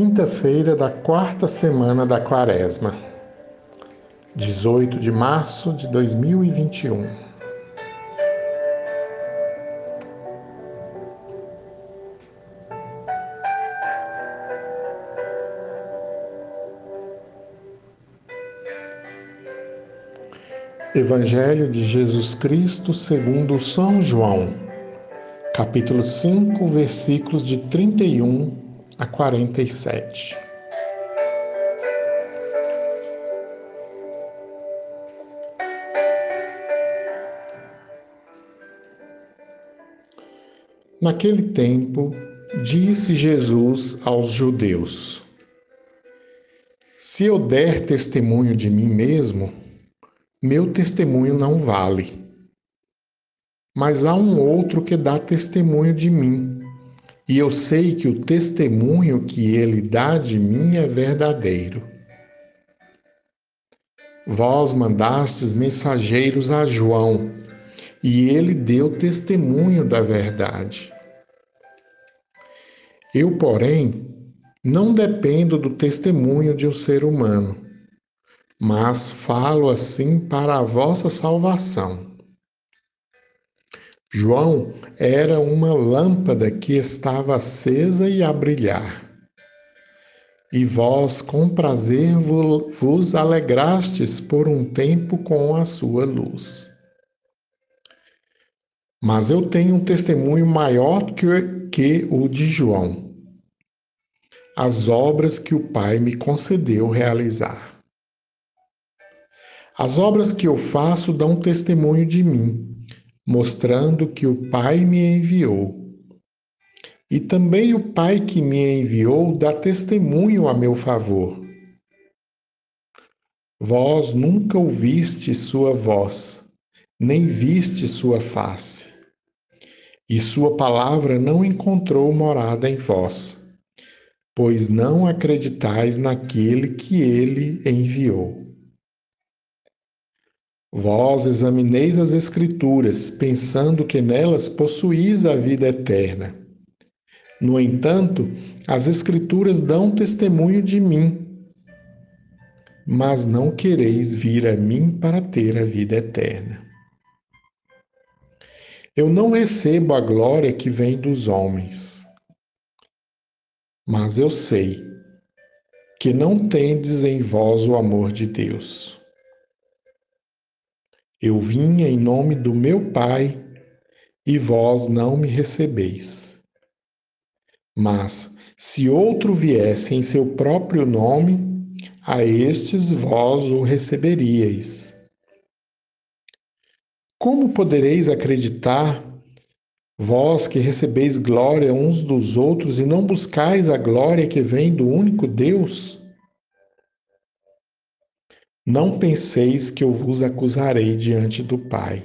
quinta-feira da quarta semana da Quaresma, 18 de março de 2021. Evangelho de Jesus Cristo segundo São João, capítulo 5, versículos de 31 a 47. Naquele tempo, disse Jesus aos judeus: Se eu der testemunho de mim mesmo, meu testemunho não vale. Mas há um outro que dá testemunho de mim, e eu sei que o testemunho que ele dá de mim é verdadeiro. Vós mandastes mensageiros a João, e ele deu testemunho da verdade. Eu, porém, não dependo do testemunho de um ser humano mas falo assim para a vossa salvação. João era uma lâmpada que estava acesa e a brilhar. E vós com prazer vos alegrastes por um tempo com a sua luz. Mas eu tenho um testemunho maior que, o de João, as obras que o Pai me concedeu realizar. As obras que eu faço dão testemunho de mim, mostrando que o Pai me enviou. E também o Pai que me enviou dá testemunho a meu favor. Vós nunca ouviste sua voz, nem viste sua face, e sua palavra não encontrou morada em vós, pois não acreditais naquele que ele enviou. Vós examineis as Escrituras, pensando que nelas possuís a vida eterna. No entanto, as Escrituras dão testemunho de mim, mas não quereis vir a mim para ter a vida eterna. Eu não recebo a glória que vem dos homens, mas eu sei que não tendes em vós o amor de Deus. Eu vim em nome do meu Pai e vós não me recebeis. Mas, se outro viesse em seu próprio nome, a estes vós o receberíeis. Como podereis acreditar, vós que recebeis glória uns dos outros e não buscais a glória que vem do único Deus? Não penseis que eu vos acusarei diante do Pai.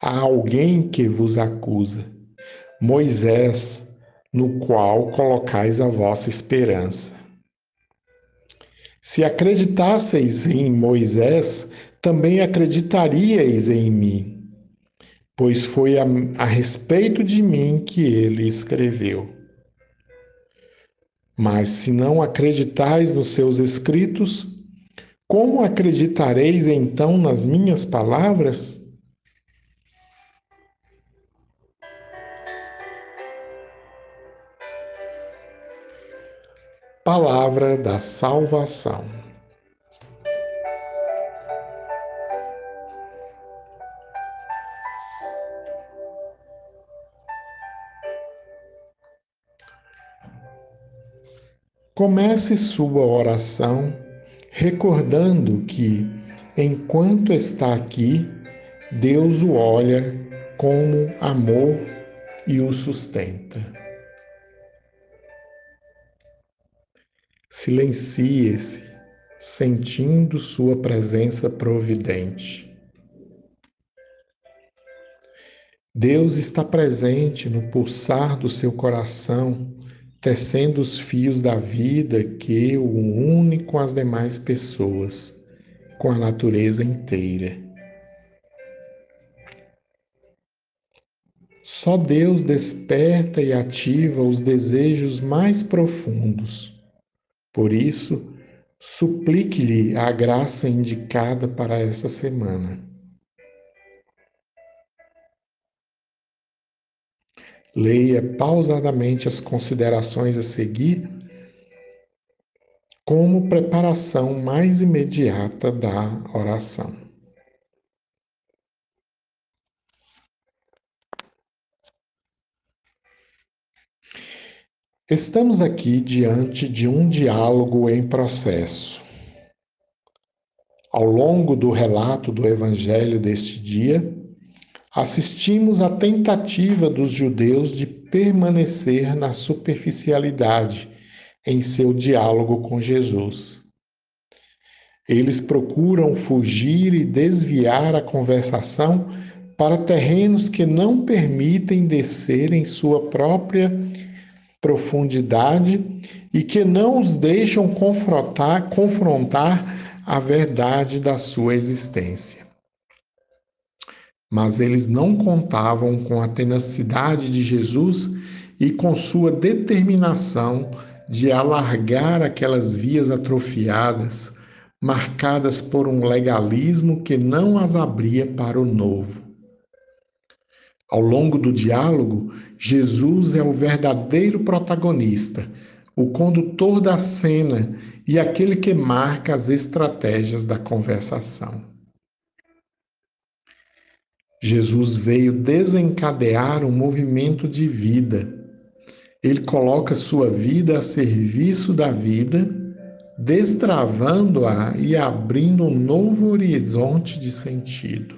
Há alguém que vos acusa, Moisés, no qual colocais a vossa esperança. Se acreditasseis em Moisés, também acreditaríeis em mim, pois foi a, a respeito de mim que ele escreveu. Mas se não acreditais nos seus escritos, como acreditareis então nas minhas palavras? Palavra da Salvação. Comece sua oração recordando que, enquanto está aqui, Deus o olha como amor e o sustenta. Silencie-se, sentindo Sua presença providente. Deus está presente no pulsar do seu coração tecendo os fios da vida que o une com as demais pessoas, com a natureza inteira. Só Deus desperta e ativa os desejos mais profundos. Por isso, suplique-lhe a graça indicada para essa semana. Leia pausadamente as considerações a seguir como preparação mais imediata da oração. Estamos aqui diante de um diálogo em processo. Ao longo do relato do Evangelho deste dia, assistimos à tentativa dos judeus de permanecer na superficialidade em seu diálogo com Jesus. Eles procuram fugir e desviar a conversação para terrenos que não permitem descer em sua própria profundidade e que não os deixam confrontar, confrontar a verdade da sua existência. Mas eles não contavam com a tenacidade de Jesus e com sua determinação de alargar aquelas vias atrofiadas, marcadas por um legalismo que não as abria para o novo. Ao longo do diálogo, Jesus é o verdadeiro protagonista, o condutor da cena e aquele que marca as estratégias da conversação. Jesus veio desencadear um movimento de vida. Ele coloca sua vida a serviço da vida, destravando-a e abrindo um novo horizonte de sentido.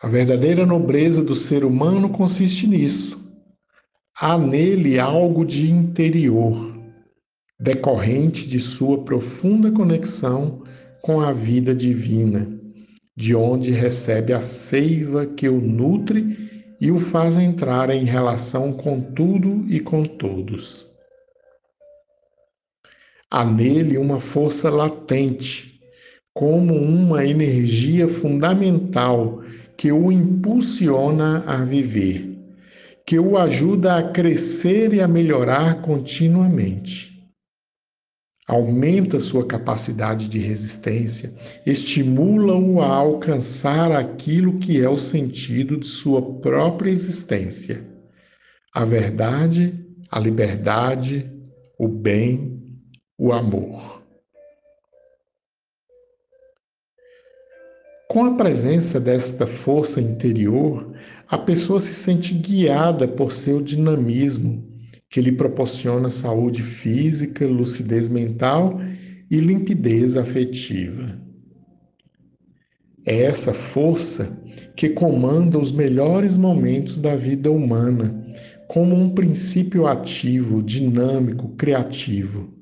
A verdadeira nobreza do ser humano consiste nisso. Há nele algo de interior, decorrente de sua profunda conexão com a vida divina, de onde recebe a seiva que o nutre e o faz entrar em relação com tudo e com todos. Há nele uma força latente, como uma energia fundamental que o impulsiona a viver, que o ajuda a crescer e a melhorar continuamente. Aumenta sua capacidade de resistência, estimula-o a alcançar aquilo que é o sentido de sua própria existência: a verdade, a liberdade, o bem, o amor. Com a presença desta força interior, a pessoa se sente guiada por seu dinamismo, que lhe proporciona saúde física, lucidez mental e limpidez afetiva. É essa força que comanda os melhores momentos da vida humana, como um princípio ativo, dinâmico, criativo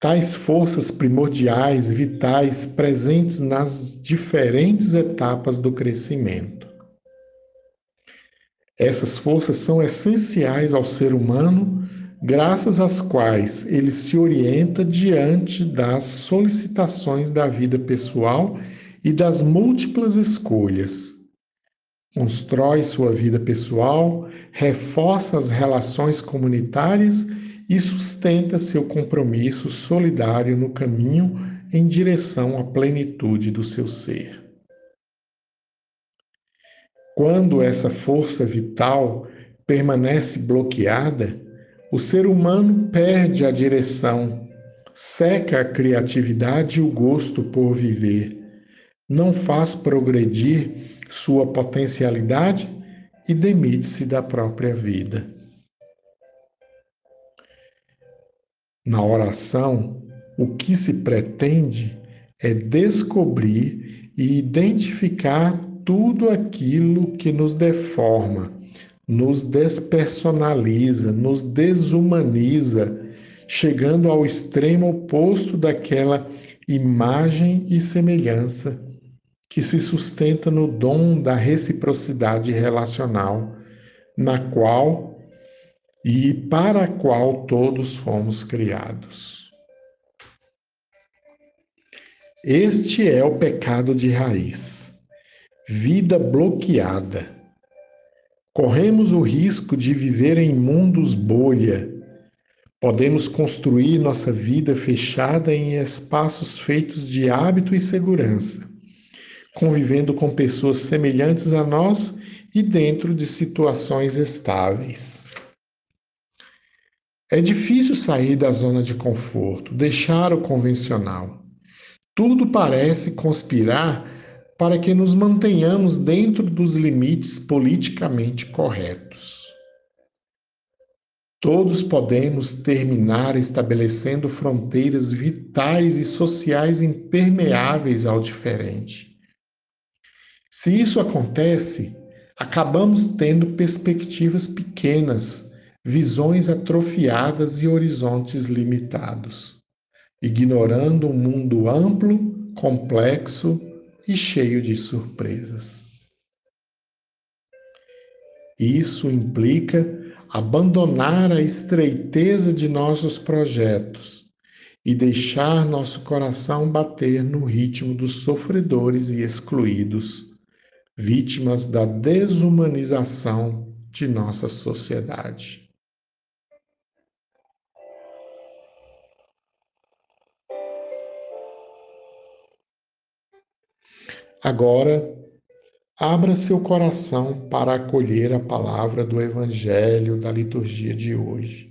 tais forças primordiais, vitais, presentes nas diferentes etapas do crescimento. Essas forças são essenciais ao ser humano, graças às quais ele se orienta diante das solicitações da vida pessoal e das múltiplas escolhas. Constrói sua vida pessoal, reforça as relações comunitárias e sustenta seu compromisso solidário no caminho em direção à plenitude do seu ser. Quando essa força vital permanece bloqueada, o ser humano perde a direção, seca a criatividade e o gosto por viver, não faz progredir sua potencialidade e demite-se da própria vida. Na oração, o que se pretende é descobrir e identificar tudo aquilo que nos deforma, nos despersonaliza, nos desumaniza, chegando ao extremo oposto daquela imagem e semelhança que se sustenta no dom da reciprocidade relacional, na qual e para a qual todos fomos criados. Este é o pecado de raiz. Vida bloqueada. Corremos o risco de viver em mundos bolha. Podemos construir nossa vida fechada em espaços feitos de hábito e segurança, convivendo com pessoas semelhantes a nós e dentro de situações estáveis. É difícil sair da zona de conforto, deixar o convencional. Tudo parece conspirar para que nos mantenhamos dentro dos limites politicamente corretos. Todos podemos terminar estabelecendo fronteiras vitais e sociais impermeáveis ao diferente. Se isso acontece, acabamos tendo perspectivas pequenas, visões atrofiadas e horizontes limitados, ignorando um mundo amplo, complexo e cheio de surpresas. Isso implica abandonar a estreiteza de nossos projetos e deixar nosso coração bater no ritmo dos sofredores e excluídos, vítimas da desumanização de nossa sociedade. Agora, abra seu coração para acolher a palavra do Evangelho da liturgia de hoje.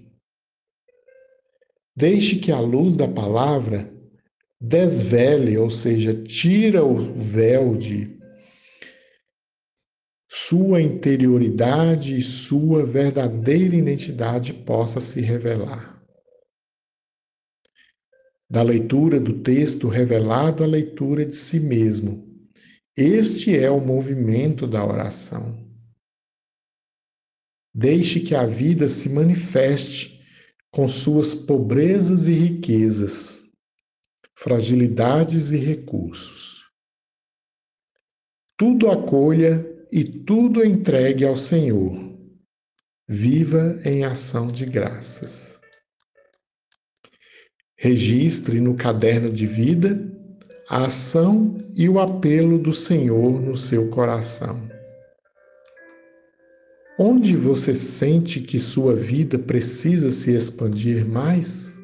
Deixe que a luz da palavra desvele, ou seja, tira o véu de sua interioridade e sua verdadeira identidade possa se revelar. Da leitura do texto revelado à leitura de si mesmo, este é o movimento da oração. Deixe que a vida se manifeste com suas pobrezas e riquezas, fragilidades e recursos. Tudo acolha e tudo entregue ao Senhor. Viva em ação de graças. Registre no caderno de vida a ação e o apelo do Senhor no seu coração. Onde você sente que sua vida precisa se expandir mais?